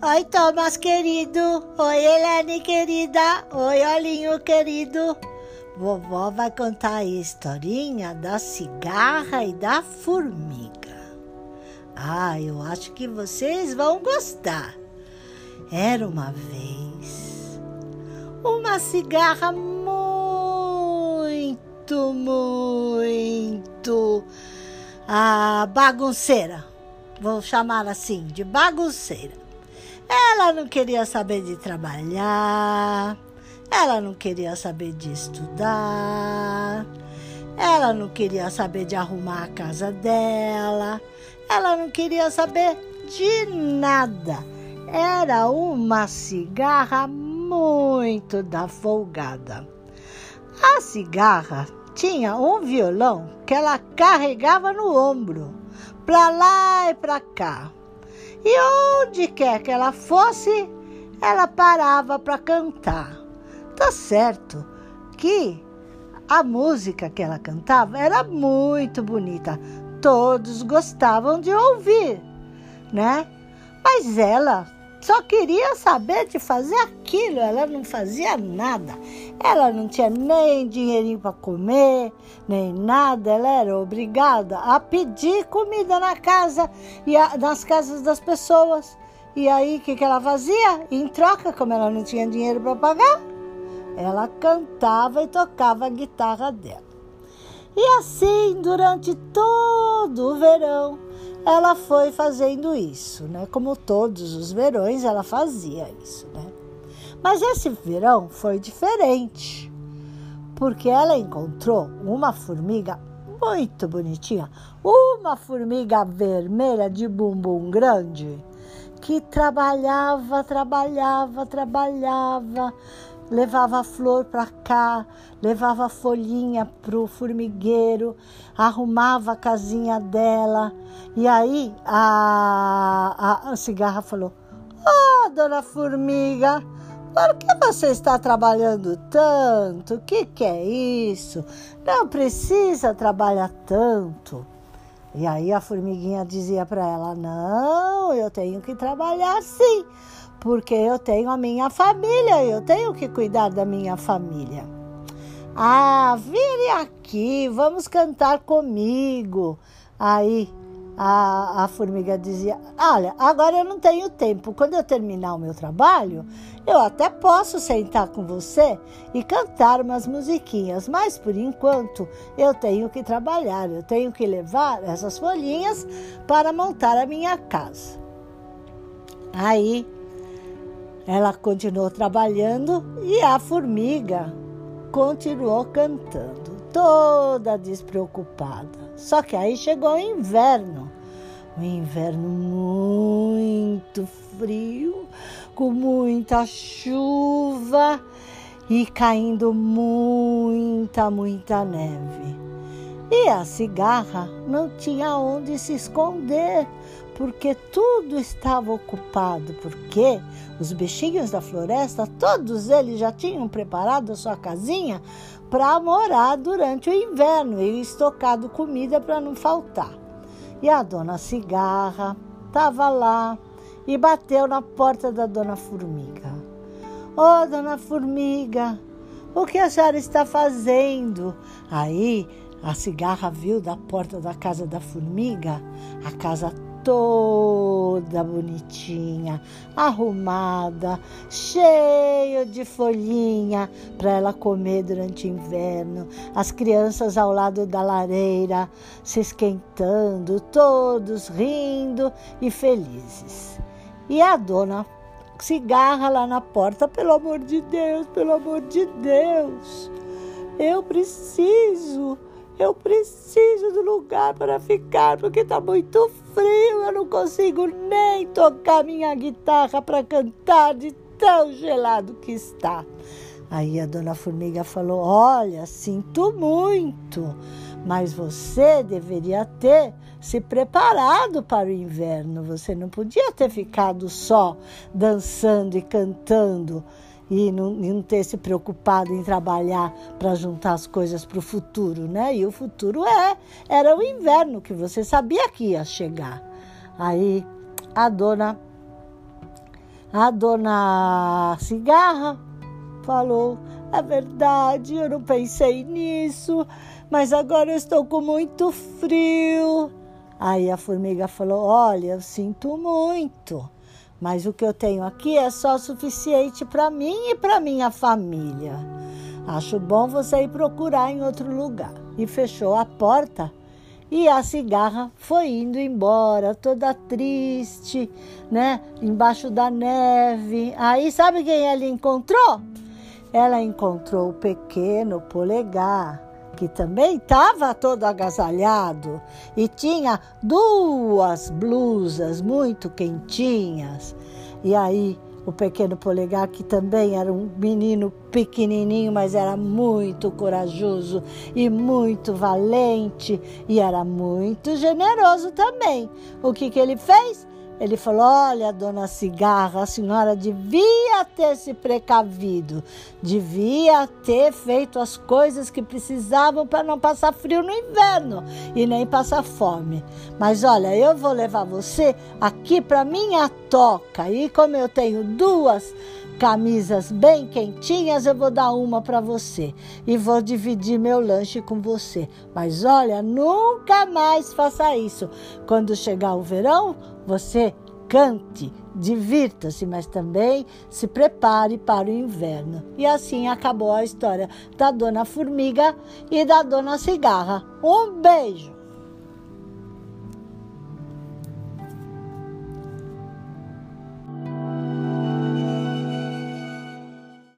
Oi, Thomas querido. Oi, Helene querida. Oi, Olinho querido. Vovó vai contar a historinha da cigarra e da formiga. Ah, eu acho que vocês vão gostar. Era uma vez uma cigarra muito, muito ah, bagunceira. Vou chamar assim, de bagunceira. Ela não queria saber de trabalhar, ela não queria saber de estudar, ela não queria saber de arrumar a casa dela, ela não queria saber de nada. Era uma cigarra muito da folgada. A cigarra tinha um violão que ela carregava no ombro, para lá e para cá. E onde quer que ela fosse, ela parava para cantar. Tá certo que a música que ela cantava era muito bonita. Todos gostavam de ouvir, né? Mas ela só queria saber de fazer aquilo, ela não fazia nada. Ela não tinha nem dinheirinho para comer, nem nada. Ela era obrigada a pedir comida na casa e a, nas casas das pessoas. E aí, o que, que ela fazia? Em troca, como ela não tinha dinheiro para pagar, ela cantava e tocava a guitarra dela. E assim, durante todo o verão, ela foi fazendo isso, né? Como todos os verões, ela fazia isso, né? Mas esse verão foi diferente, porque ela encontrou uma formiga muito bonitinha, uma formiga vermelha de bumbum grande, que trabalhava, trabalhava, trabalhava, levava flor para cá, levava folhinha para o formigueiro, arrumava a casinha dela. E aí a, a, a cigarra falou: Oh, dona Formiga, por que você está trabalhando tanto? O que, que é isso? Não precisa trabalhar tanto. E aí a formiguinha dizia para ela: Não, eu tenho que trabalhar sim porque eu tenho a minha família, eu tenho que cuidar da minha família. Ah, vire aqui, vamos cantar comigo. Aí a, a formiga dizia: Olha, agora eu não tenho tempo. Quando eu terminar o meu trabalho, eu até posso sentar com você e cantar umas musiquinhas, mas por enquanto eu tenho que trabalhar, eu tenho que levar essas folhinhas para montar a minha casa. Aí ela continuou trabalhando e a formiga continuou cantando, toda despreocupada. Só que aí chegou o inverno. Um inverno muito frio, com muita chuva e caindo muita, muita neve. E a cigarra não tinha onde se esconder, porque tudo estava ocupado, porque os bichinhos da floresta, todos eles já tinham preparado a sua casinha para morar durante o inverno e estocado comida para não faltar. E a dona Cigarra estava lá e bateu na porta da dona Formiga. Oh, dona Formiga, o que a senhora está fazendo? Aí a cigarra viu da porta da casa da formiga a casa toda bonitinha, arrumada, cheia de folhinha para ela comer durante o inverno. As crianças ao lado da lareira se esquentando, todos rindo e felizes. E a dona cigarra lá na porta, pelo amor de Deus, pelo amor de Deus. Eu preciso eu preciso de lugar para ficar porque está muito frio. Eu não consigo nem tocar minha guitarra para cantar de tão gelado que está. Aí a dona Formiga falou: Olha, sinto muito, mas você deveria ter se preparado para o inverno. Você não podia ter ficado só dançando e cantando e não, e não ter se preocupado em trabalhar para juntar as coisas para o futuro, né? E o futuro é era o inverno que você sabia que ia chegar. Aí a dona A dona Cigarra falou: É verdade, eu não pensei nisso, mas agora eu estou com muito frio. Aí a formiga falou: Olha, eu sinto muito, mas o que eu tenho aqui é só suficiente para mim e para minha família. Acho bom você ir procurar em outro lugar. E fechou a porta e a cigarra foi indo embora, toda triste, né? Embaixo da neve. Aí sabe quem ela encontrou? Ela encontrou o pequeno polegar que também estava todo agasalhado e tinha duas blusas muito quentinhas. E aí o pequeno polegar, que também era um menino pequenininho, mas era muito corajoso e muito valente e era muito generoso também. O que, que ele fez? Ele falou: Olha, dona Cigarra, a senhora devia ter se precavido, devia ter feito as coisas que precisavam para não passar frio no inverno e nem passar fome. Mas olha, eu vou levar você aqui para minha toca e como eu tenho duas camisas bem quentinhas, eu vou dar uma para você e vou dividir meu lanche com você. Mas olha, nunca mais faça isso. Quando chegar o verão, você cante, divirta-se, mas também se prepare para o inverno. E assim acabou a história da Dona Formiga e da Dona Cigarra. Um beijo!